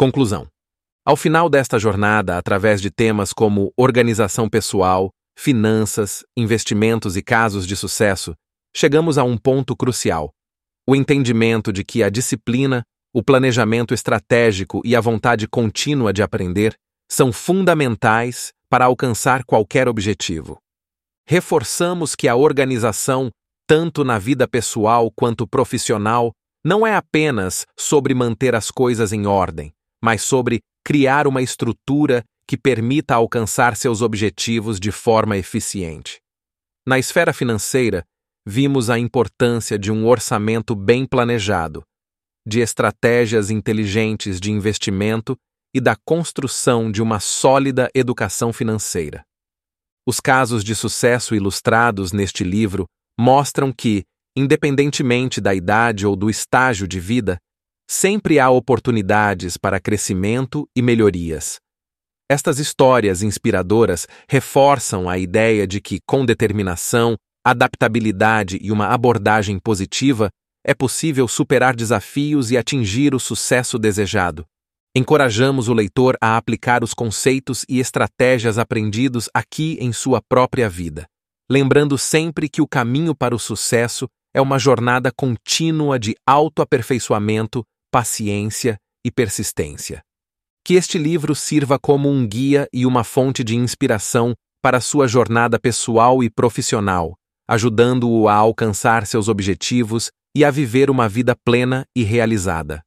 Conclusão. Ao final desta jornada, através de temas como organização pessoal, finanças, investimentos e casos de sucesso, chegamos a um ponto crucial: o entendimento de que a disciplina, o planejamento estratégico e a vontade contínua de aprender são fundamentais para alcançar qualquer objetivo. Reforçamos que a organização, tanto na vida pessoal quanto profissional, não é apenas sobre manter as coisas em ordem, mas sobre criar uma estrutura que permita alcançar seus objetivos de forma eficiente. Na esfera financeira, vimos a importância de um orçamento bem planejado, de estratégias inteligentes de investimento e da construção de uma sólida educação financeira. Os casos de sucesso ilustrados neste livro mostram que, independentemente da idade ou do estágio de vida, sempre há oportunidades para crescimento e melhorias. Estas histórias inspiradoras reforçam a ideia de que, com determinação, adaptabilidade e uma abordagem positiva, é possível superar desafios e atingir o sucesso desejado. Encorajamos o leitor a aplicar os conceitos e estratégias aprendidos aqui em sua própria vida, lembrando sempre que o caminho para o sucesso é uma jornada contínua de autoaperfeiçoamento, paciência e persistência. Que este livro sirva como um guia e uma fonte de inspiração para sua jornada pessoal e profissional, ajudando-o a alcançar seus objetivos e a viver uma vida plena e realizada.